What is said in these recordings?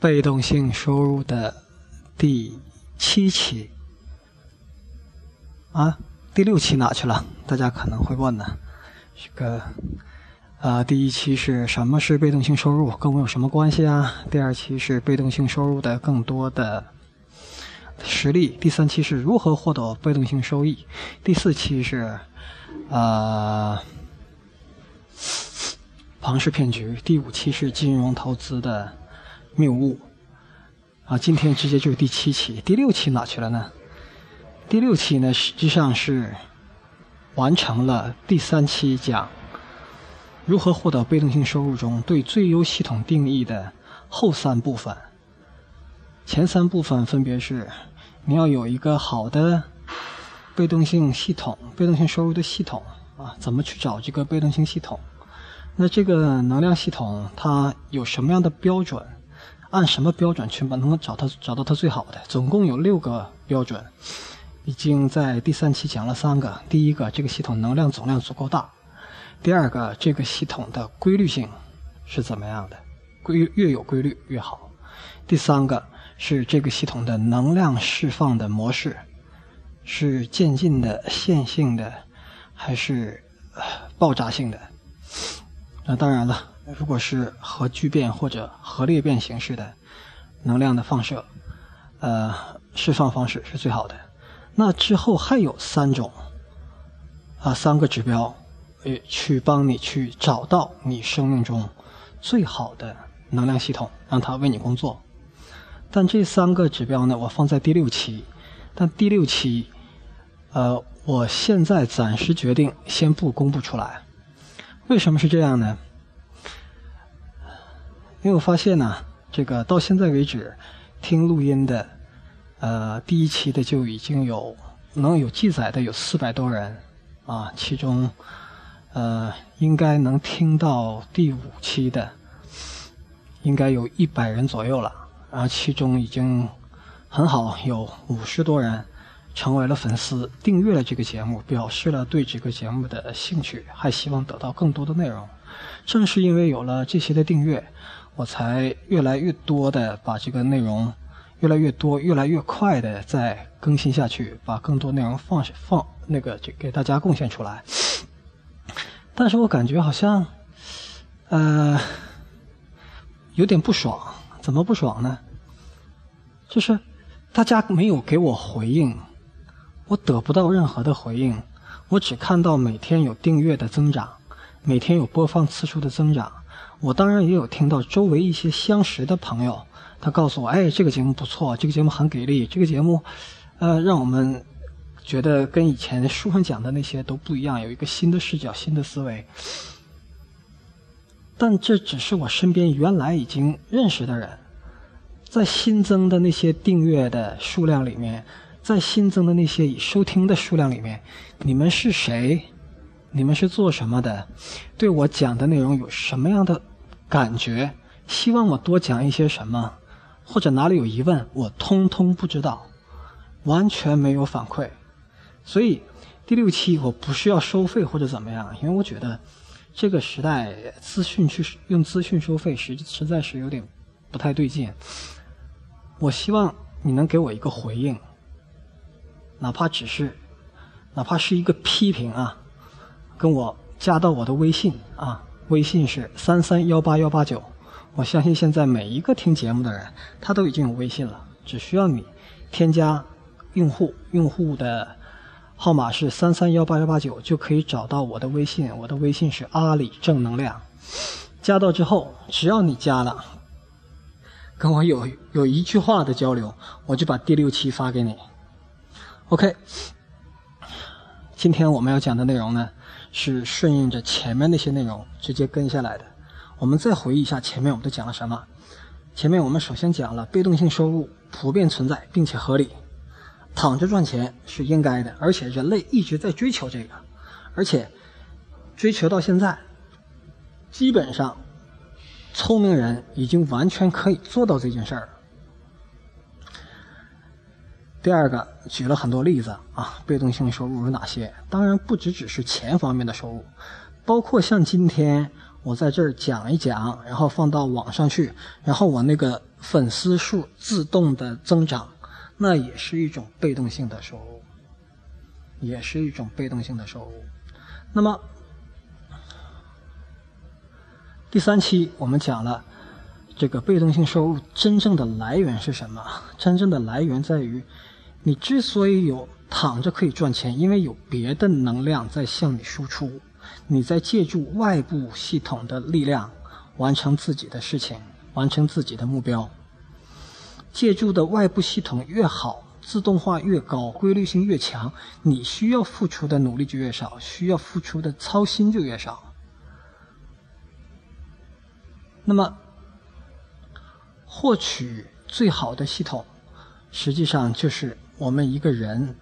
被动性收入的第七期啊，第六期哪去了？大家可能会问呢。这个啊，第一期是什么是被动性收入，跟我有什么关系啊？第二期是被动性收入的更多的实例。第三期是如何获得被动性收益。第四期是啊。庞氏骗局第五期是金融投资的谬误啊，今天直接就是第七期，第六期哪去了呢？第六期呢，实际上是完成了第三期讲如何获得被动性收入中对最优系统定义的后三部分。前三部分分别是你要有一个好的被动性系统、被动性收入的系统啊，怎么去找这个被动性系统？那这个能量系统它有什么样的标准？按什么标准去把能够找它找到它最好的？总共有六个标准，已经在第三期讲了三个。第一个，这个系统能量总量足够大；第二个，这个系统的规律性是怎么样的？规越有规律越好。第三个是这个系统的能量释放的模式是渐进的、线性的，还是爆炸性的？那当然了，如果是核聚变或者核裂变形式的能量的放射，呃，释放方式是最好的。那之后还有三种，啊，三个指标，呃，去帮你去找到你生命中最好的能量系统，让它为你工作。但这三个指标呢，我放在第六期，但第六期，呃，我现在暂时决定先不公布出来。为什么是这样呢？因为我发现呢，这个到现在为止，听录音的，呃，第一期的就已经有能有记载的有四百多人，啊，其中，呃，应该能听到第五期的，应该有一百人左右了，然后其中已经很好有五十多人。成为了粉丝，订阅了这个节目，表示了对这个节目的兴趣，还希望得到更多的内容。正是因为有了这些的订阅，我才越来越多的把这个内容，越来越多、越来越快的在更新下去，把更多内容放放那个就给大家贡献出来。但是我感觉好像，呃，有点不爽。怎么不爽呢？就是大家没有给我回应。我得不到任何的回应，我只看到每天有订阅的增长，每天有播放次数的增长。我当然也有听到周围一些相识的朋友，他告诉我：“哎，这个节目不错，这个节目很给力，这个节目，呃，让我们觉得跟以前书上讲的那些都不一样，有一个新的视角、新的思维。”但这只是我身边原来已经认识的人，在新增的那些订阅的数量里面。在新增的那些已收听的数量里面，你们是谁？你们是做什么的？对我讲的内容有什么样的感觉？希望我多讲一些什么？或者哪里有疑问，我通通不知道，完全没有反馈。所以第六期我不是要收费或者怎么样，因为我觉得这个时代资讯去用资讯收费实实在是有点不太对劲。我希望你能给我一个回应。哪怕只是，哪怕是一个批评啊，跟我加到我的微信啊，微信是三三幺八幺八九。我相信现在每一个听节目的人，他都已经有微信了，只需要你添加用户，用户的号码是三三幺八幺八九，就可以找到我的微信。我的微信是阿里正能量。加到之后，只要你加了，跟我有有一句话的交流，我就把第六期发给你。OK，今天我们要讲的内容呢，是顺应着前面那些内容直接跟下来的。我们再回忆一下前面我们都讲了什么。前面我们首先讲了被动性收入普遍存在并且合理，躺着赚钱是应该的，而且人类一直在追求这个，而且追求到现在，基本上聪明人已经完全可以做到这件事儿。第二个举了很多例子啊，被动性收入有哪些？当然不只只是钱方面的收入，包括像今天我在这儿讲一讲，然后放到网上去，然后我那个粉丝数自动的增长，那也是一种被动性的收入，也是一种被动性的收入。那么第三期我们讲了这个被动性收入真正的来源是什么？真正的来源在于，你之所以有躺着可以赚钱，因为有别的能量在向你输出，你在借助外部系统的力量完成自己的事情。完成自己的目标，借助的外部系统越好，自动化越高，规律性越强，你需要付出的努力就越少，需要付出的操心就越少。那么，获取最好的系统，实际上就是我们一个人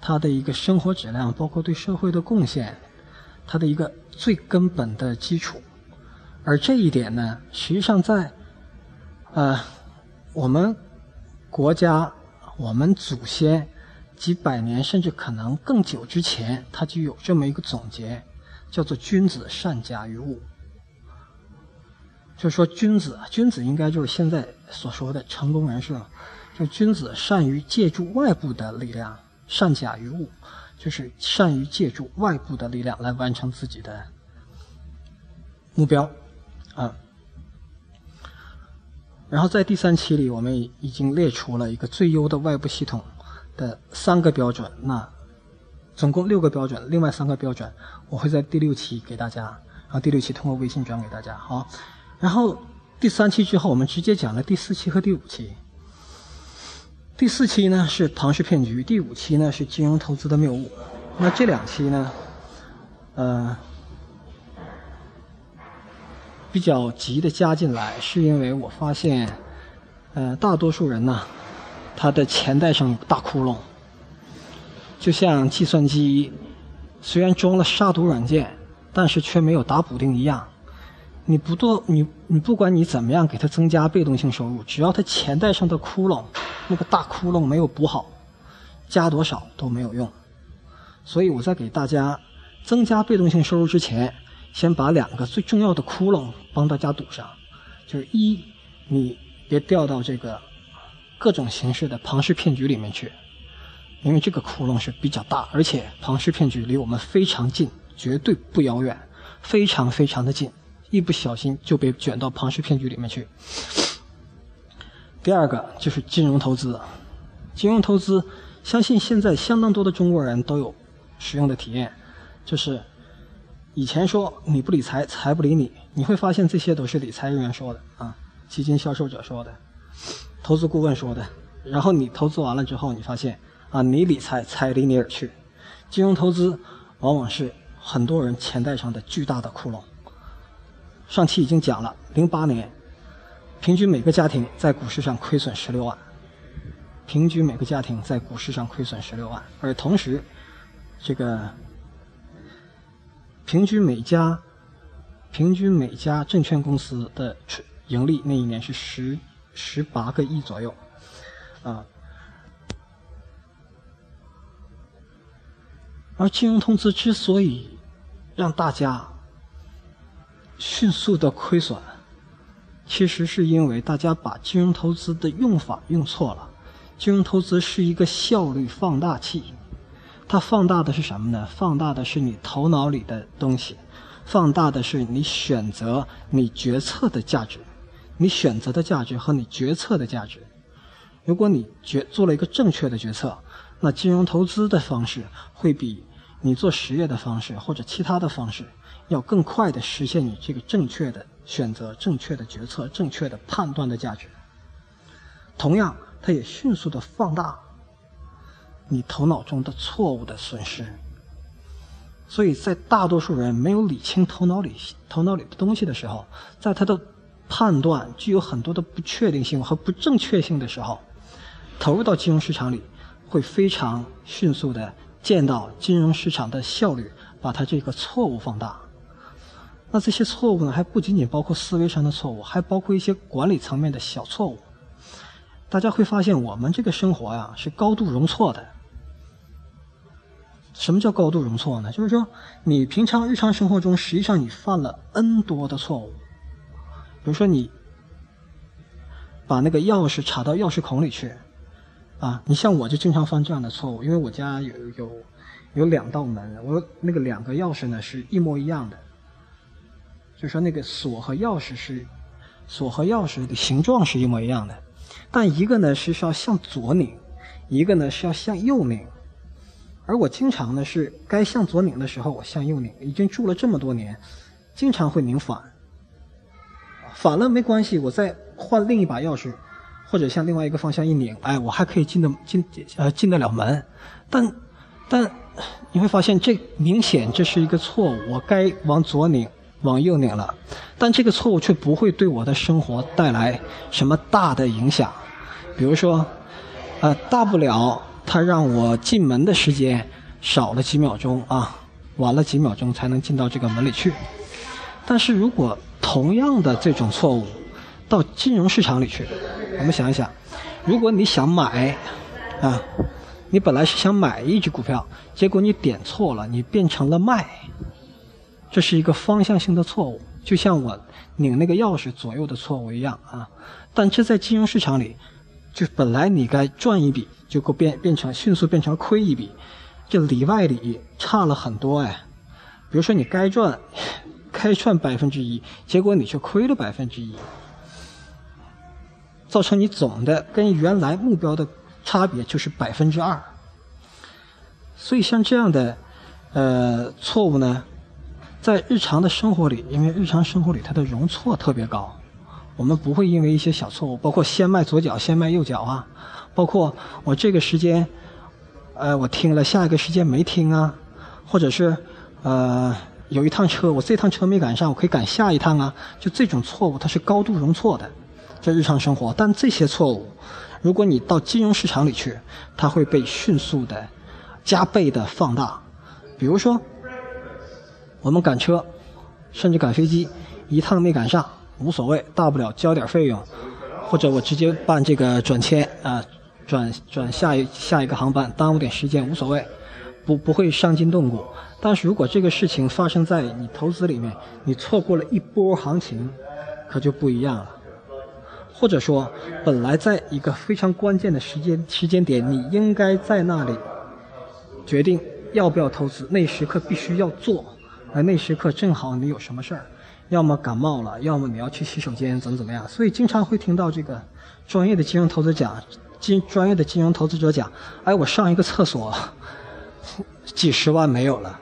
他的一个生活质量，包括对社会的贡献，他的一个最根本的基础。而这一点呢，实际上在呃，我们国家，我们祖先几百年甚至可能更久之前，他就有这么一个总结，叫做“君子善假于物”。就是说，君子，君子应该就是现在所说的成功人士了。君子善于借助外部的力量，善假于物，就是善于借助外部的力量来完成自己的目标，啊。然后在第三期里，我们已经列出了一个最优的外部系统的三个标准。那总共六个标准，另外三个标准我会在第六期给大家。然后第六期通过微信转给大家。好，然后第三期之后，我们直接讲了第四期和第五期。第四期呢是庞氏骗局，第五期呢是金融投资的谬误。那这两期呢，呃。比较急的加进来，是因为我发现，呃，大多数人呢，他的钱袋上有大窟窿，就像计算机虽然装了杀毒软件，但是却没有打补丁一样。你不做你你不管你怎么样给他增加被动性收入，只要他钱袋上的窟窿那个大窟窿没有补好，加多少都没有用。所以我在给大家增加被动性收入之前。先把两个最重要的窟窿帮大家堵上，就是一，你别掉到这个各种形式的庞氏骗局里面去，因为这个窟窿是比较大，而且庞氏骗局离我们非常近，绝对不遥远，非常非常的近，一不小心就被卷到庞氏骗局里面去。第二个就是金融投资，金融投资，相信现在相当多的中国人都有使用的体验，就是。以前说你不理财，财不理你，你会发现这些都是理财人员说的啊，基金销售者说的，投资顾问说的。然后你投资完了之后，你发现啊，你理财，财离你而去。金融投资往往是很多人钱袋上的巨大的窟窿。上期已经讲了，零八年平均每个家庭在股市上亏损十六万，平均每个家庭在股市上亏损十六万，而同时这个。平均每家，平均每家证券公司的盈利那一年是十十八个亿左右，啊。而金融投资之所以让大家迅速的亏损，其实是因为大家把金融投资的用法用错了。金融投资是一个效率放大器。它放大的是什么呢？放大的是你头脑里的东西，放大的是你选择、你决策的价值，你选择的价值和你决策的价值。如果你决做了一个正确的决策，那金融投资的方式会比你做实业的方式或者其他的方式要更快的实现你这个正确的选择、正确的决策、正确的判断的价值。同样，它也迅速的放大。你头脑中的错误的损失，所以在大多数人没有理清头脑里头脑里的东西的时候，在他的判断具有很多的不确定性和不正确性的时候，投入到金融市场里，会非常迅速的见到金融市场的效率，把它这个错误放大。那这些错误呢，还不仅仅包括思维上的错误，还包括一些管理层面的小错误。大家会发现，我们这个生活呀，是高度容错的。什么叫高度容错呢？就是说，你平常日常生活中，实际上你犯了 n 多的错误。比如说，你把那个钥匙插到钥匙孔里去，啊，你像我就经常犯这样的错误，因为我家有有有两道门，我那个两个钥匙呢是一模一样的，就说那个锁和钥匙是锁和钥匙的形状是一模一样的，但一个呢是需要向左拧，一个呢是要向右拧。而我经常呢是该向左拧的时候，我向右拧。已经住了这么多年，经常会拧反。反了没关系，我再换另一把钥匙，或者向另外一个方向一拧，哎，我还可以进得进呃进得了门。但但你会发现，这明显这是一个错误。我该往左拧，往右拧了，但这个错误却不会对我的生活带来什么大的影响。比如说，呃，大不了。他让我进门的时间少了几秒钟啊，晚了几秒钟才能进到这个门里去。但是如果同样的这种错误到金融市场里去，我们想一想，如果你想买啊，你本来是想买一只股票，结果你点错了，你变成了卖，这是一个方向性的错误，就像我拧那个钥匙左右的错误一样啊。但这在金融市场里，就本来你该赚一笔。就够变变成迅速变成亏一笔，这里外里差了很多哎。比如说你该赚，该赚百分之一，结果你却亏了百分之一，造成你总的跟原来目标的差别就是百分之二。所以像这样的呃错误呢，在日常的生活里，因为日常生活里它的容错特别高，我们不会因为一些小错误，包括先迈左脚，先迈右脚啊。包括我这个时间，呃，我听了，下一个时间没听啊，或者是呃，有一趟车，我这趟车没赶上，我可以赶下一趟啊。就这种错误，它是高度容错的，在日常生活。但这些错误，如果你到金融市场里去，它会被迅速的、加倍的放大。比如说，我们赶车，甚至赶飞机，一趟没赶上无所谓，大不了交点费用，或者我直接办这个转签啊。转转下一下一个航班，耽误点时间无所谓，不不会伤筋动骨。但是如果这个事情发生在你投资里面，你错过了一波行情，可就不一样了。或者说，本来在一个非常关键的时间时间点，你应该在那里决定要不要投资，那时刻必须要做，而那时刻正好你有什么事儿，要么感冒了，要么你要去洗手间，怎么怎么样。所以经常会听到这个专业的金融投资讲。金专业的金融投资者讲：“哎，我上一个厕所，几十万没有了。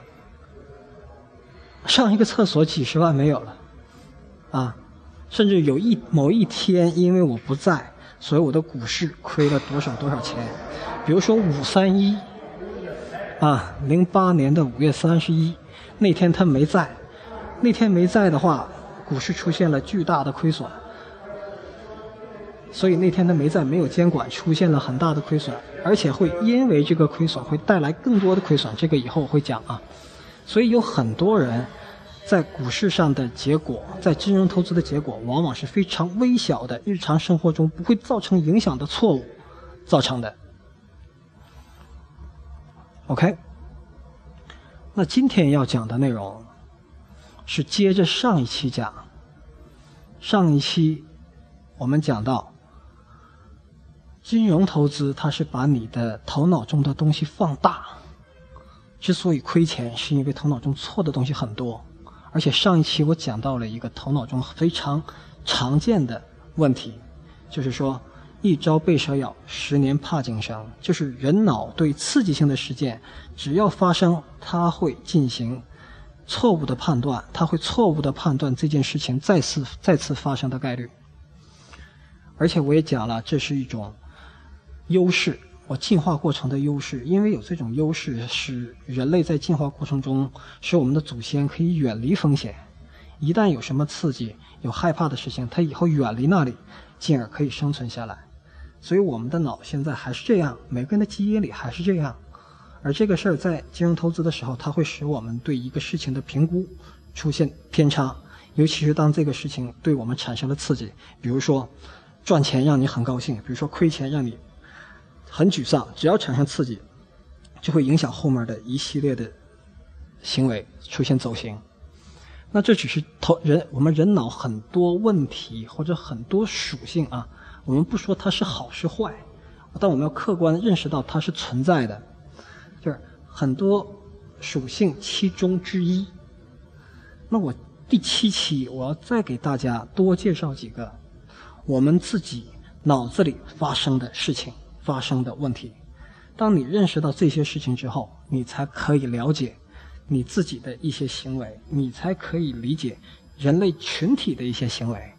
上一个厕所几十万没有了，啊，甚至有一某一天，因为我不在，所以我的股市亏了多少多少钱。比如说五三一，啊，零八年的五月三十一那天他没在，那天没在的话，股市出现了巨大的亏损。”所以那天他没在，没有监管，出现了很大的亏损，而且会因为这个亏损会带来更多的亏损。这个以后我会讲啊。所以有很多人在股市上的结果，在金融投资的结果，往往是非常微小的，日常生活中不会造成影响的错误造成的。OK，那今天要讲的内容是接着上一期讲，上一期我们讲到。金融投资，它是把你的头脑中的东西放大。之所以亏钱，是因为头脑中错的东西很多。而且上一期我讲到了一个头脑中非常常见的问题，就是说“一朝被蛇咬，十年怕井绳”。就是人脑对刺激性的事件，只要发生，它会进行错误的判断，它会错误的判断这件事情再次再次发生的概率。而且我也讲了，这是一种。优势，我进化过程的优势，因为有这种优势，使人类在进化过程中，使我们的祖先可以远离风险。一旦有什么刺激、有害怕的事情，他以后远离那里，进而可以生存下来。所以我们的脑现在还是这样，每个人的基因里还是这样。而这个事儿在金融投资的时候，它会使我们对一个事情的评估出现偏差，尤其是当这个事情对我们产生了刺激，比如说赚钱让你很高兴，比如说亏钱让你。很沮丧，只要产生刺激，就会影响后面的一系列的行为出现走形。那这只是头人我们人脑很多问题或者很多属性啊，我们不说它是好是坏，但我们要客观认识到它是存在的，就是很多属性其中之一。那我第七期我要再给大家多介绍几个我们自己脑子里发生的事情、发生的问题。当你认识到这些事情之后，你才可以了解你自己的一些行为，你才可以理解人类群体的一些行为，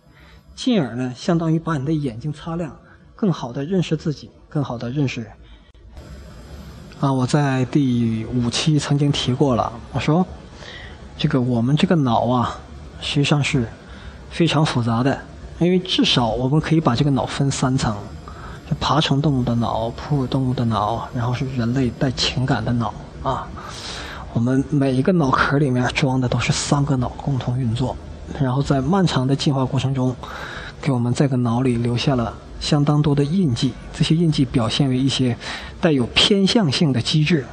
进而呢，相当于把你的眼睛擦亮，更好的认识自己，更好的认识。啊，我在第五期曾经提过了，我说，这个我们这个脑啊，实际上是非常复杂的，因为至少我们可以把这个脑分三层。爬虫动物的脑、哺乳动物的脑，然后是人类带情感的脑啊。我们每一个脑壳里面装的都是三个脑共同运作，然后在漫长的进化过程中，给我们这个脑里留下了相当多的印记。这些印记表现为一些带有偏向性的机制。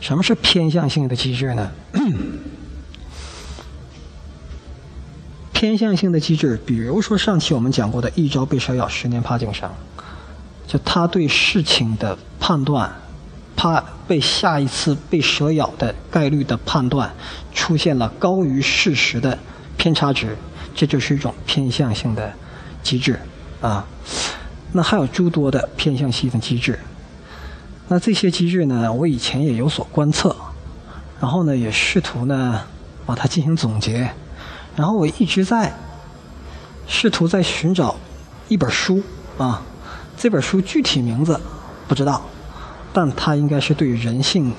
什么是偏向性的机制呢？偏向性的机制，比如说上期我们讲过的“一朝被蛇咬，十年怕井绳”。就他对事情的判断，怕被下一次被蛇咬的概率的判断出现了高于事实的偏差值，这就是一种偏向性的机制啊。那还有诸多的偏向性的机制。那这些机制呢，我以前也有所观测，然后呢，也试图呢把它进行总结，然后我一直在试图在寻找一本书啊。这本书具体名字不知道，但它应该是对人性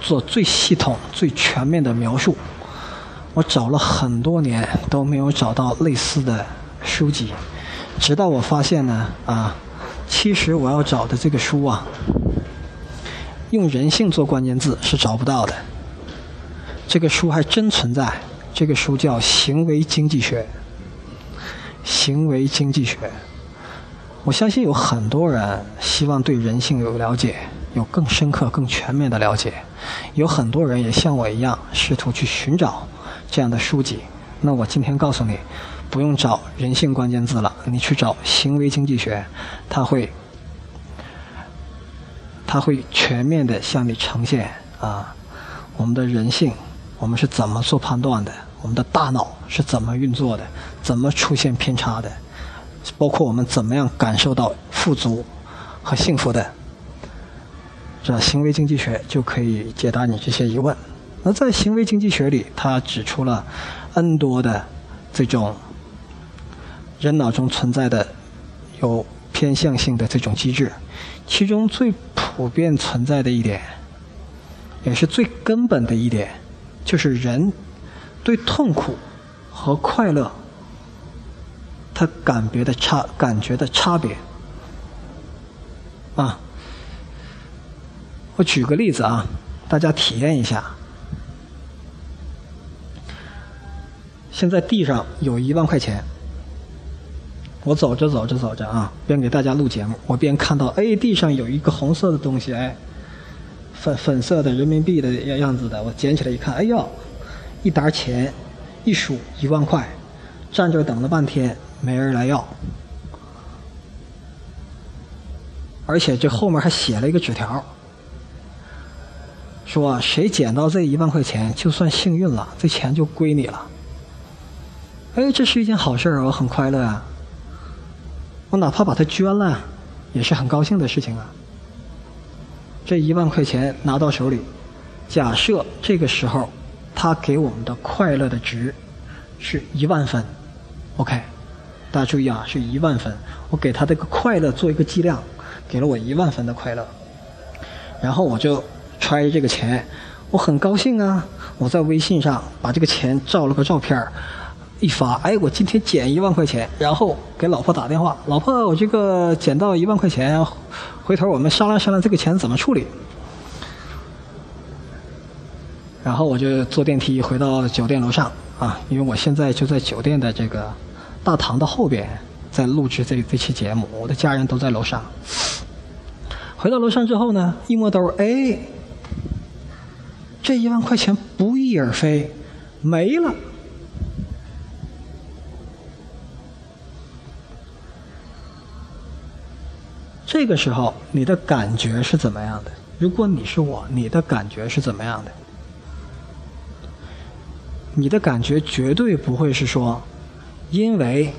做最系统、最全面的描述。我找了很多年都没有找到类似的书籍，直到我发现呢，啊，其实我要找的这个书啊，用人性做关键字是找不到的。这个书还真存在，这个书叫《行为经济学》，行为经济学。我相信有很多人希望对人性有了解，有更深刻、更全面的了解。有很多人也像我一样，试图去寻找这样的书籍。那我今天告诉你，不用找人性关键字了，你去找行为经济学，它会，它会全面的向你呈现啊，我们的人性，我们是怎么做判断的，我们的大脑是怎么运作的，怎么出现偏差的。包括我们怎么样感受到富足和幸福的，这行为经济学就可以解答你这些疑问。那在行为经济学里，它指出了 N 多的这种人脑中存在的有偏向性的这种机制，其中最普遍存在的一点，也是最根本的一点，就是人对痛苦和快乐。他感觉的差，感觉的差别啊！我举个例子啊，大家体验一下。现在地上有一万块钱，我走着走着走着啊，边给大家录节目，我边看到哎，地上有一个红色的东西，哎，粉粉色的人民币的样子的，我捡起来一看，哎呀，一沓钱，一数一万块，站这等了半天。没人来要，而且这后面还写了一个纸条，说谁捡到这一万块钱，就算幸运了，这钱就归你了。哎，这是一件好事儿我很快乐啊。我哪怕把它捐了，也是很高兴的事情啊。这一万块钱拿到手里，假设这个时候他给我们的快乐的值是一万分，OK。大家注意啊，是一万分。我给他这个快乐做一个计量，给了我一万分的快乐。然后我就揣着这个钱，我很高兴啊。我在微信上把这个钱照了个照片一发，哎，我今天捡一万块钱。然后给老婆打电话，老婆，我这个捡到一万块钱，回头我们商量商量这个钱怎么处理。然后我就坐电梯回到酒店楼上啊，因为我现在就在酒店的这个。大堂的后边，在录制这这期节目，我的家人都在楼上。回到楼上之后呢，一摸兜，哎，这一万块钱不翼而飞，没了。这个时候你的感觉是怎么样的？如果你是我，你的感觉是怎么样的？你的感觉绝对不会是说，因为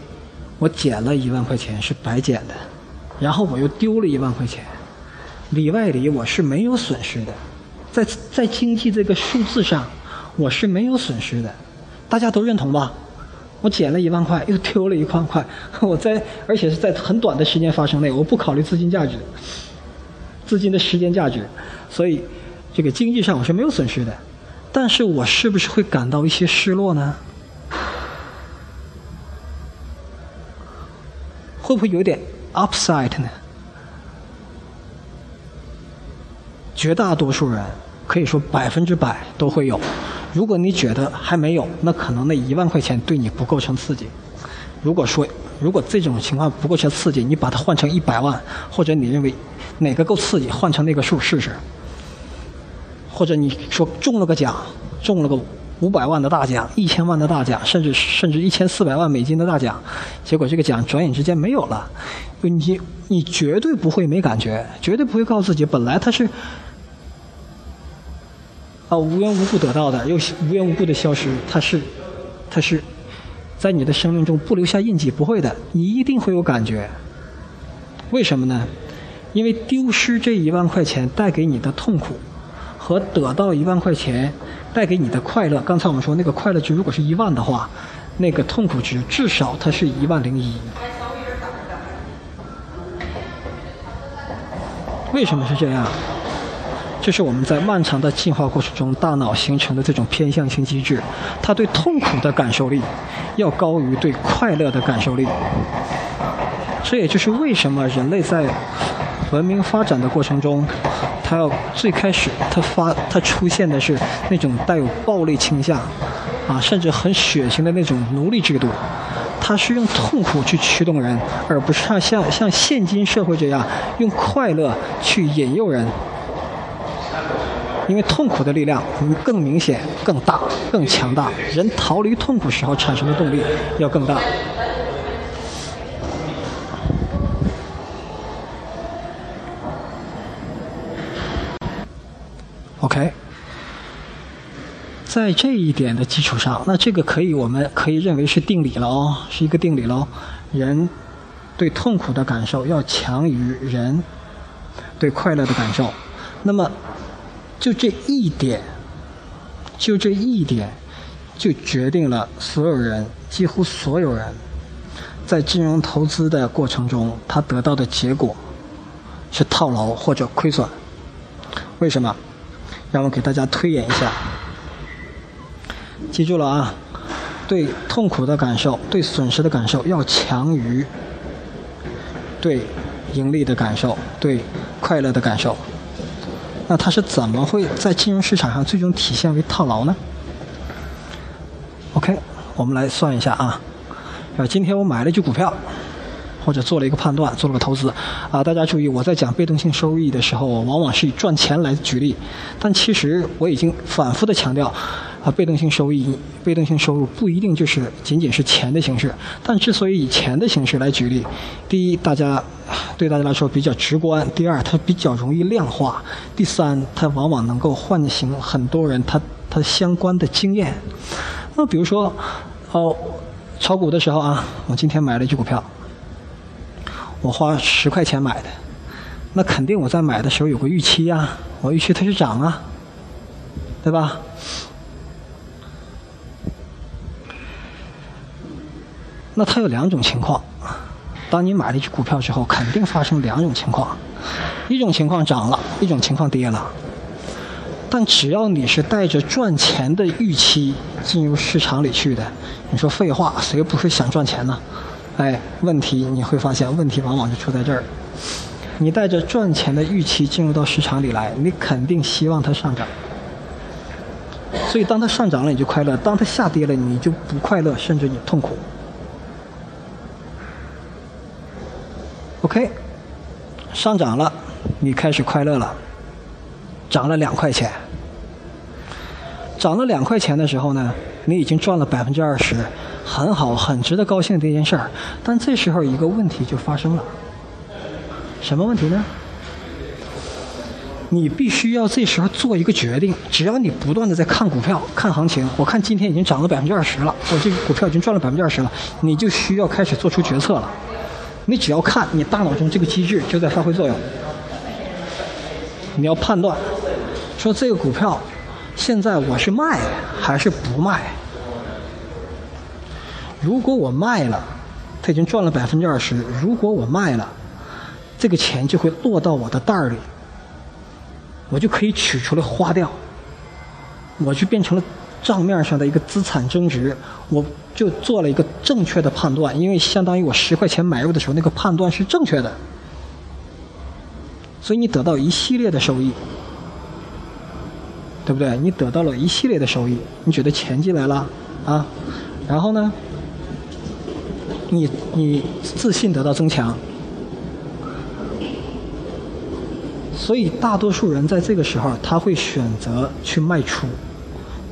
我捡了一万块钱是白捡的，然后我又丢了一万块钱，里外里我是没有损失的，在在经济这个数字上我是没有损失的，大家都认同吧？我捡了一万块，又丢了一万块，我在而且是在很短的时间发生内，我不考虑资金价值，资金的时间价值，所以这个经济上我是没有损失的。但是我是不是会感到一些失落呢？会不会有点 upside 呢？绝大多数人可以说百分之百都会有。如果你觉得还没有，那可能那一万块钱对你不构成刺激。如果说如果这种情况不构成刺激，你把它换成一百万，或者你认为哪个够刺激，换成那个数试试。或者你说中了个奖，中了个五百万的大奖、一千万的大奖，甚至甚至一千四百万美金的大奖，结果这个奖转眼之间没有了，你你绝对不会没感觉，绝对不会告诉自己本来它是啊无缘无故得到的，又无缘无故的消失，它是它是在你的生命中不留下印记，不会的，你一定会有感觉。为什么呢？因为丢失这一万块钱带给你的痛苦。和得到一万块钱带给你的快乐，刚才我们说那个快乐值如果是一万的话，那个痛苦值至少它是一万零一。为什么是这样？这是我们在漫长的进化过程中大脑形成的这种偏向性机制，它对痛苦的感受力要高于对快乐的感受力。这也就是为什么人类在文明发展的过程中。它要最开始，它发它出现的是那种带有暴力倾向，啊，甚至很血腥的那种奴隶制度。它是用痛苦去驱动人，而不是像像像现今社会这样用快乐去引诱人。因为痛苦的力量更明显、更大、更强大，人逃离痛苦时候产生的动力要更大。OK，在这一点的基础上，那这个可以，我们可以认为是定理了哦，是一个定理喽。人对痛苦的感受要强于人对快乐的感受。那么，就这一点，就这一点，就决定了所有人，几乎所有人，在金融投资的过程中，他得到的结果是套牢或者亏损。为什么？让我给大家推演一下，记住了啊！对痛苦的感受、对损失的感受要强于对盈利的感受、对快乐的感受。那它是怎么会在金融市场上最终体现为套牢呢？OK，我们来算一下啊。啊，今天我买了一只股票。或者做了一个判断，做了个投资，啊，大家注意，我在讲被动性收益的时候，往往是以赚钱来举例，但其实我已经反复的强调，啊，被动性收益、被动性收入不一定就是仅仅是钱的形式，但之所以以钱的形式来举例，第一，大家对大家来说比较直观；第二，它比较容易量化；第三，它往往能够唤醒很多人他他相关的经验。那比如说，哦，炒股的时候啊，我今天买了一只股票。我花十块钱买的，那肯定我在买的时候有个预期呀，我预期它是涨啊，对吧？那它有两种情况，当你买了一只股票之后，肯定发生两种情况，一种情况涨了，一种情况跌了。但只要你是带着赚钱的预期进入市场里去的，你说废话，谁不是想赚钱呢？哎，问题你会发现，问题往往就出在这儿。你带着赚钱的预期进入到市场里来，你肯定希望它上涨。所以，当它上涨了，你就快乐；当它下跌了，你就不快乐，甚至你痛苦。OK，上涨了，你开始快乐了，涨了两块钱。涨了两块钱的时候呢，你已经赚了百分之二十。很好，很值得高兴的一件事儿，但这时候一个问题就发生了。什么问题呢？你必须要这时候做一个决定。只要你不断的在看股票、看行情，我看今天已经涨了百分之二十了，我这个股票已经赚了百分之二十了，你就需要开始做出决策了。你只要看，你大脑中这个机制就在发挥作用。你要判断，说这个股票现在我是卖还是不卖？如果我卖了，它已经赚了百分之二十；如果我卖了，这个钱就会落到我的袋儿里。我就可以取出来花掉，我就变成了账面上的一个资产增值，我就做了一个正确的判断，因为相当于我十块钱买入的时候那个判断是正确的，所以你得到一系列的收益，对不对？你得到了一系列的收益，你觉得钱进来了啊？然后呢，你你自信得到增强。所以，大多数人在这个时候，他会选择去卖出，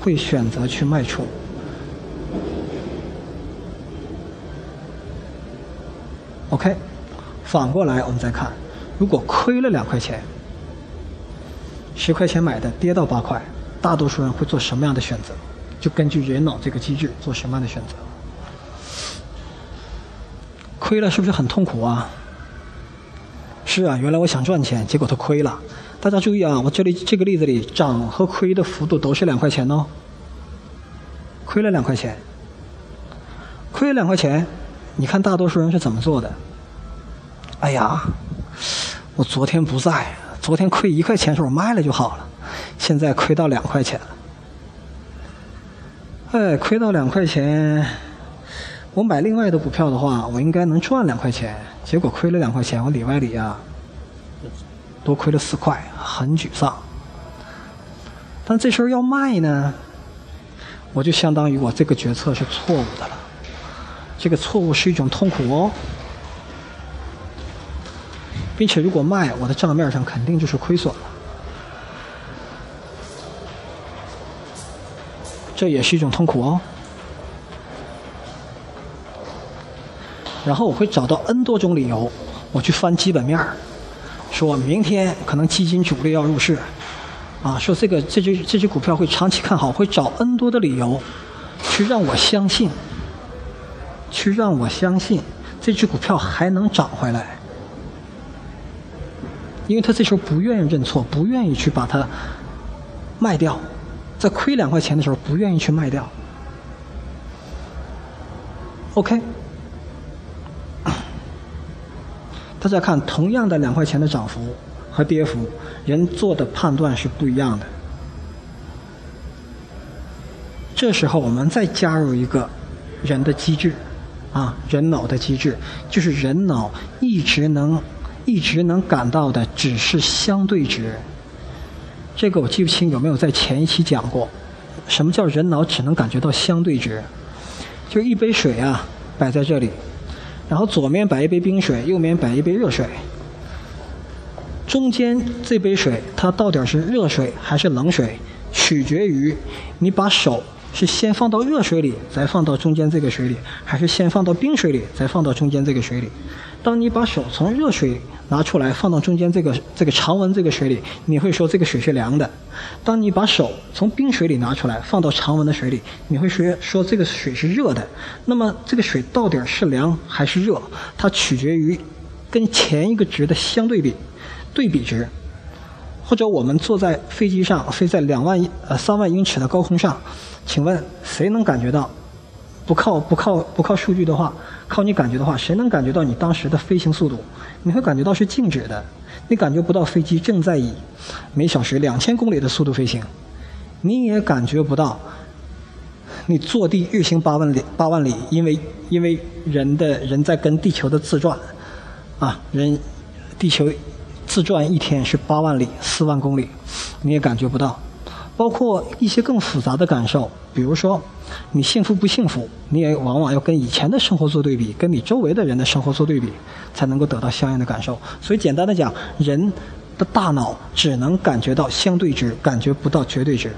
会选择去卖出。OK，反过来我们再看，如果亏了两块钱，十块钱买的跌到八块，大多数人会做什么样的选择？就根据人脑这个机制做什么样的选择？亏了是不是很痛苦啊？是啊，原来我想赚钱，结果他亏了。大家注意啊，我这里这个例子里，涨和亏的幅度都是两块钱哦。亏了两块钱，亏了两块钱，你看大多数人是怎么做的？哎呀，我昨天不在，昨天亏一块钱时候我卖了就好了，现在亏到两块钱了。哎，亏到两块钱，我买另外的股票的话，我应该能赚两块钱。结果亏了两块钱，我里外里啊，多亏了四块，很沮丧。但这时候要卖呢，我就相当于我这个决策是错误的了。这个错误是一种痛苦哦，并且如果卖，我的账面上肯定就是亏损了。这也是一种痛苦哦。然后我会找到 N 多种理由，我去翻基本面儿，说明天可能基金主力要入市，啊，说这个这只这只股票会长期看好，会找 N 多的理由，去让我相信，去让我相信这只股票还能涨回来，因为他这时候不愿意认错，不愿意去把它卖掉，在亏两块钱的时候不愿意去卖掉，OK。大家看，同样的两块钱的涨幅和跌幅，人做的判断是不一样的。这时候，我们再加入一个人的机制，啊，人脑的机制，就是人脑一直能一直能感到的只是相对值。这个我记不清有没有在前一期讲过。什么叫人脑只能感觉到相对值？就一杯水啊，摆在这里。然后左面摆一杯冰水，右面摆一杯热水。中间这杯水它到底是热水还是冷水，取决于你把手是先放到热水里，再放到中间这个水里，还是先放到冰水里，再放到中间这个水里。当你把手从热水拿出来放到中间这个这个常温这个水里，你会说这个水是凉的；当你把手从冰水里拿出来放到常温的水里，你会说说这个水是热的。那么这个水到底是凉还是热？它取决于跟前一个值的相对比，对比值。或者我们坐在飞机上飞在两万呃三万英尺的高空上，请问谁能感觉到？不靠不靠不靠数据的话，靠你感觉的话，谁能感觉到你当时的飞行速度？你会感觉到是静止的，你感觉不到飞机正在以每小时两千公里的速度飞行，你也感觉不到你坐地日行八万里八万里，因为因为人的人在跟地球的自转，啊，人地球自转一天是八万里四万公里，你也感觉不到，包括一些更复杂的感受，比如说。你幸福不幸福？你也往往要跟以前的生活做对比，跟你周围的人的生活做对比，才能够得到相应的感受。所以，简单的讲，人的大脑只能感觉到相对值，感觉不到绝对值。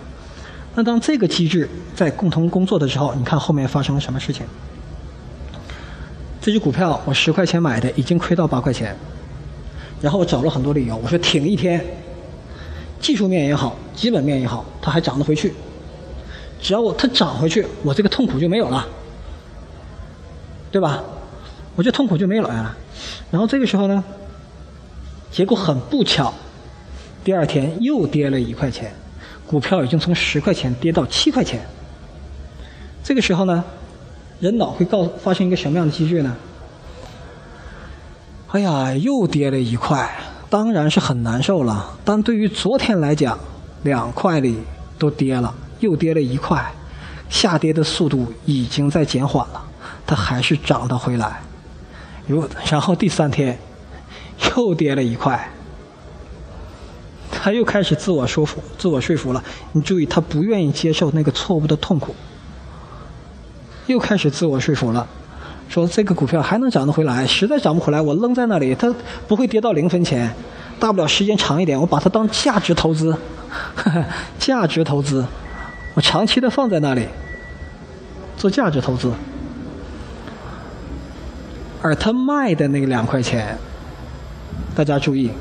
那当这个机制在共同工作的时候，你看后面发生了什么事情？这只股票我十块钱买的，已经亏到八块钱。然后我找了很多理由，我说挺一天，技术面也好，基本面也好，它还涨得回去。只要我它涨回去，我这个痛苦就没有了，对吧？我这痛苦就没有了。然后这个时候呢，结果很不巧，第二天又跌了一块钱，股票已经从十块钱跌到七块钱。这个时候呢，人脑会告发生一个什么样的机制呢？哎呀，又跌了一块，当然是很难受了。但对于昨天来讲，两块里都跌了，又跌了一块，下跌的速度已经在减缓了，它还是涨得回来。如然后第三天又跌了一块，他又开始自我说服、自我说服了。你注意，他不愿意接受那个错误的痛苦。又开始自我说服了，说这个股票还能涨得回来，实在涨不回来，我扔在那里，它不会跌到零分钱，大不了时间长一点，我把它当价值投资，价值投资，我长期的放在那里，做价值投资。而他卖的那个两块钱，大家注意，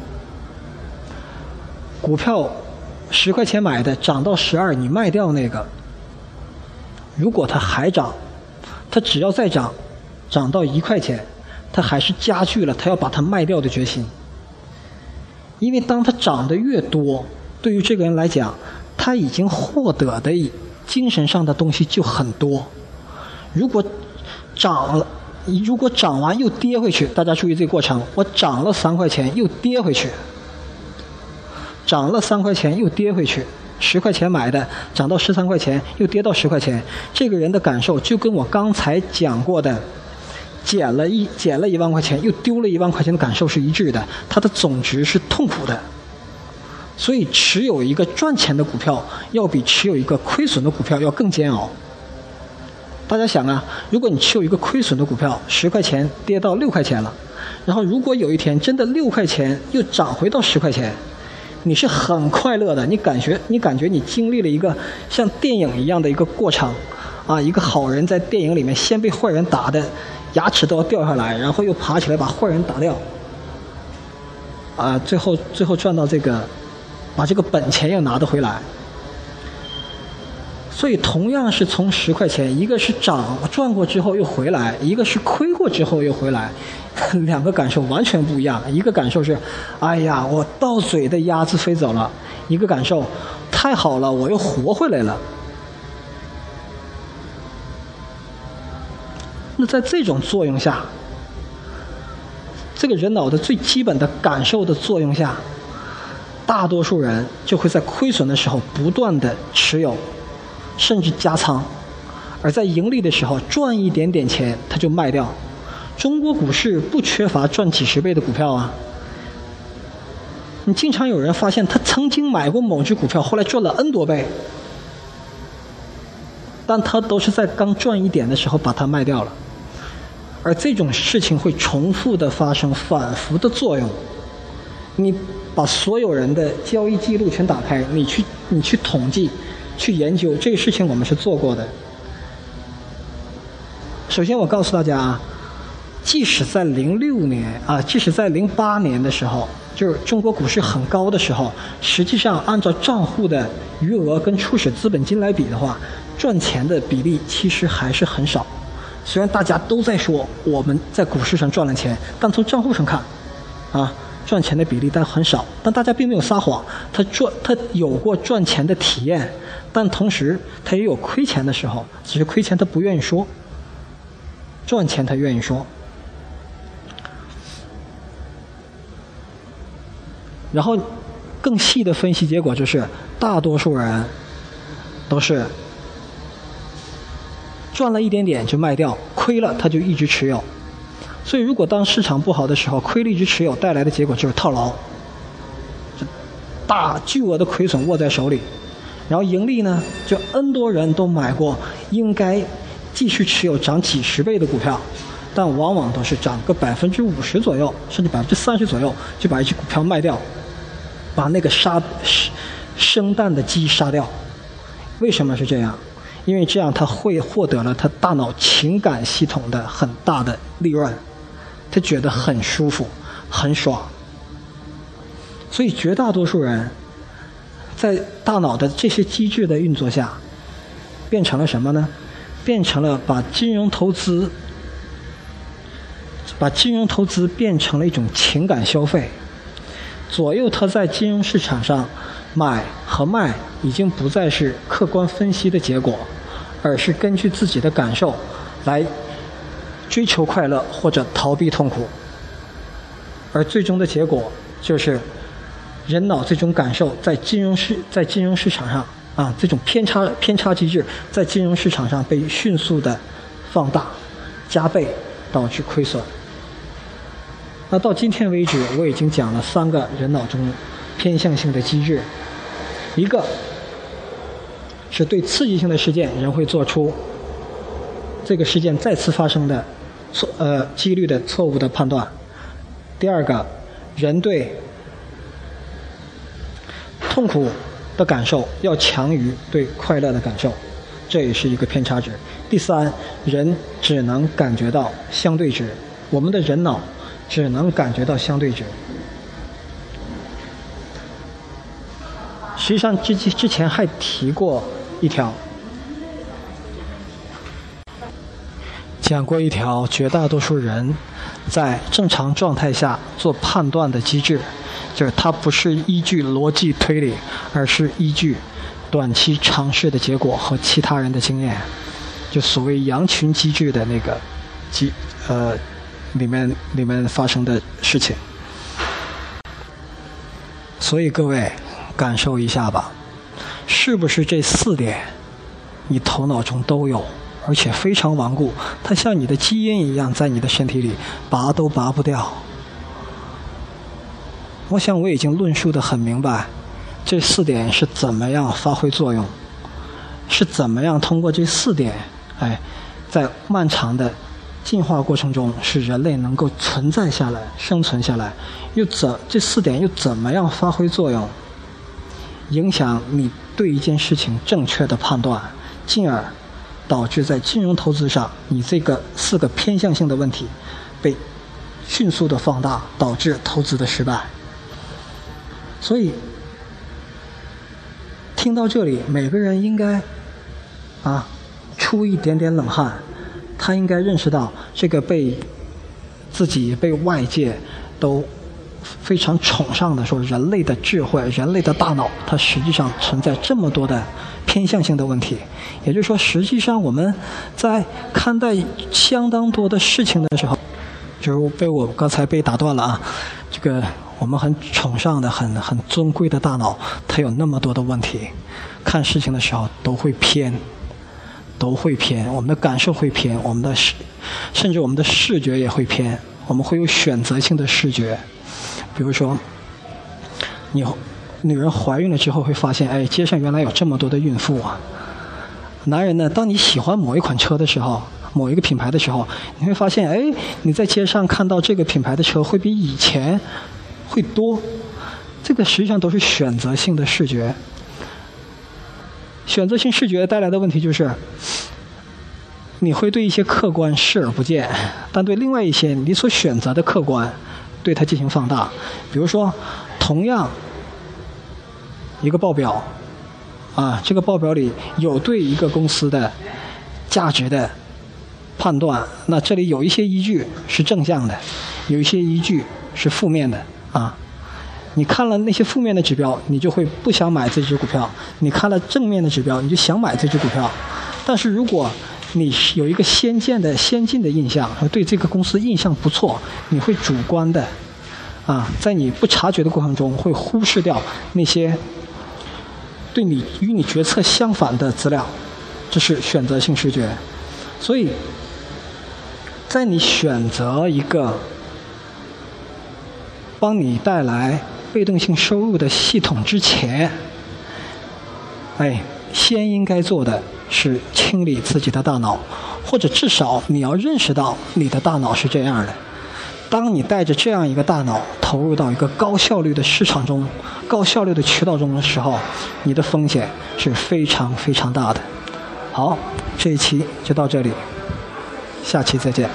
股票十块钱买的，涨到十二，你卖掉那个，如果它还涨。它只要再涨，涨到一块钱，他还是加剧了他要把它卖掉的决心。因为当他涨得越多，对于这个人来讲，他已经获得的精神上的东西就很多。如果涨了，如果涨完又跌回去，大家注意这个过程：我涨了三块钱又跌回去，涨了三块钱又跌回去。十块钱买的，涨到十三块钱，又跌到十块钱。这个人的感受就跟我刚才讲过的，减了一减了一万块钱，又丢了一万块钱的感受是一致的。它的总值是痛苦的。所以持有一个赚钱的股票，要比持有一个亏损的股票要更煎熬。大家想啊，如果你持有一个亏损的股票，十块钱跌到六块钱了，然后如果有一天真的六块钱又涨回到十块钱。你是很快乐的，你感觉你感觉你经历了一个像电影一样的一个过程，啊，一个好人在电影里面先被坏人打的牙齿都要掉下来，然后又爬起来把坏人打掉，啊，最后最后赚到这个，把这个本钱又拿得回来。所以同样是从十块钱，一个是涨赚过之后又回来，一个是亏过之后又回来，两个感受完全不一样。一个感受是，哎呀，我到嘴的鸭子飞走了；一个感受，太好了，我又活回来了。在这种作用下，这个人脑的最基本的感受的作用下，大多数人就会在亏损的时候不断的持有。甚至加仓，而在盈利的时候赚一点点钱，他就卖掉。中国股市不缺乏赚几十倍的股票啊。你经常有人发现他曾经买过某只股票，后来赚了 N 多倍，但他都是在刚赚一点的时候把它卖掉了。而这种事情会重复的发生，反复的作用。你把所有人的交易记录全打开，你去你去统计。去研究这个事情，我们是做过的。首先，我告诉大家啊，即使在零六年啊，即使在零八年的时候，就是中国股市很高的时候，实际上按照账户的余额跟初始资本金来比的话，赚钱的比例其实还是很少。虽然大家都在说我们在股市上赚了钱，但从账户上看，啊。赚钱的比例但很少，但大家并没有撒谎，他赚他有过赚钱的体验，但同时他也有亏钱的时候，只是亏钱他不愿意说，赚钱他愿意说。然后更细的分析结果就是，大多数人都是赚了一点点就卖掉，亏了他就一直持有。所以，如果当市场不好的时候，亏了一直持有带来的结果就是套牢，大巨额的亏损握在手里，然后盈利呢，就 N 多人都买过应该继续持有涨几十倍的股票，但往往都是涨个百分之五十左右，甚至百分之三十左右就把一只股票卖掉，把那个杀生蛋的鸡杀掉。为什么是这样？因为这样他会获得了他大脑情感系统的很大的利润。他觉得很舒服，很爽，所以绝大多数人在大脑的这些机制的运作下，变成了什么呢？变成了把金融投资，把金融投资变成了一种情感消费，左右他在金融市场上买和卖，已经不再是客观分析的结果，而是根据自己的感受来追求快乐或者逃避痛苦，而最终的结果就是人脑这种感受在金融市在金融市场上。啊，这种偏差偏差机制在金融市场上被迅速的放大、加倍，导致亏损。那到今天为止，我已经讲了三个人脑中偏向性的机制，一个是对刺激性的事件，人会做出这个事件再次发生的错呃几率的错误的判断；第二个，人对痛苦。的感受要强于对快乐的感受，这也是一个偏差值。第三，人只能感觉到相对值，我们的人脑只能感觉到相对值。实际上，之之前还提过一条，讲过一条绝大多数人在正常状态下做判断的机制。就是它不是依据逻辑推理，而是依据短期尝试的结果和其他人的经验，就所谓羊群机制的那个机呃里面里面发生的事情。所以各位感受一下吧，是不是这四点你头脑中都有，而且非常顽固，它像你的基因一样在你的身体里拔都拔不掉。我想我已经论述的很明白，这四点是怎么样发挥作用，是怎么样通过这四点，哎，在漫长的进化过程中，使人类能够存在下来、生存下来，又怎这四点又怎么样发挥作用，影响你对一件事情正确的判断，进而导致在金融投资上，你这个四个偏向性的问题被迅速的放大，导致投资的失败。所以，听到这里，每个人应该啊出一点点冷汗。他应该认识到，这个被自己被外界都非常崇尚的说，人类的智慧、人类的大脑，它实际上存在这么多的偏向性的问题。也就是说，实际上我们在看待相当多的事情的时候，就是被我刚才被打断了啊，这个。我们很崇尚的、很很尊贵的大脑，它有那么多的问题，看事情的时候都会偏，都会偏。我们的感受会偏，我们的视，甚至我们的视觉也会偏。我们会有选择性的视觉，比如说，你女人怀孕了之后会发现，哎，街上原来有这么多的孕妇啊。男人呢，当你喜欢某一款车的时候，某一个品牌的时候，你会发现，哎，你在街上看到这个品牌的车会比以前。会多，这个实际上都是选择性的视觉。选择性视觉带来的问题就是，你会对一些客观视而不见，但对另外一些你所选择的客观，对它进行放大。比如说，同样一个报表，啊，这个报表里有对一个公司的价值的判断，那这里有一些依据是正向的，有一些依据是负面的。啊，你看了那些负面的指标，你就会不想买这只股票；你看了正面的指标，你就想买这只股票。但是如果你有一个先见的、先进的印象，对这个公司印象不错，你会主观的，啊，在你不察觉的过程中，会忽视掉那些对你与你决策相反的资料，这是选择性视觉。所以，在你选择一个。帮你带来被动性收入的系统之前，哎，先应该做的是清理自己的大脑，或者至少你要认识到你的大脑是这样的。当你带着这样一个大脑投入到一个高效率的市场中、高效率的渠道中的时候，你的风险是非常非常大的。好，这一期就到这里，下期再见。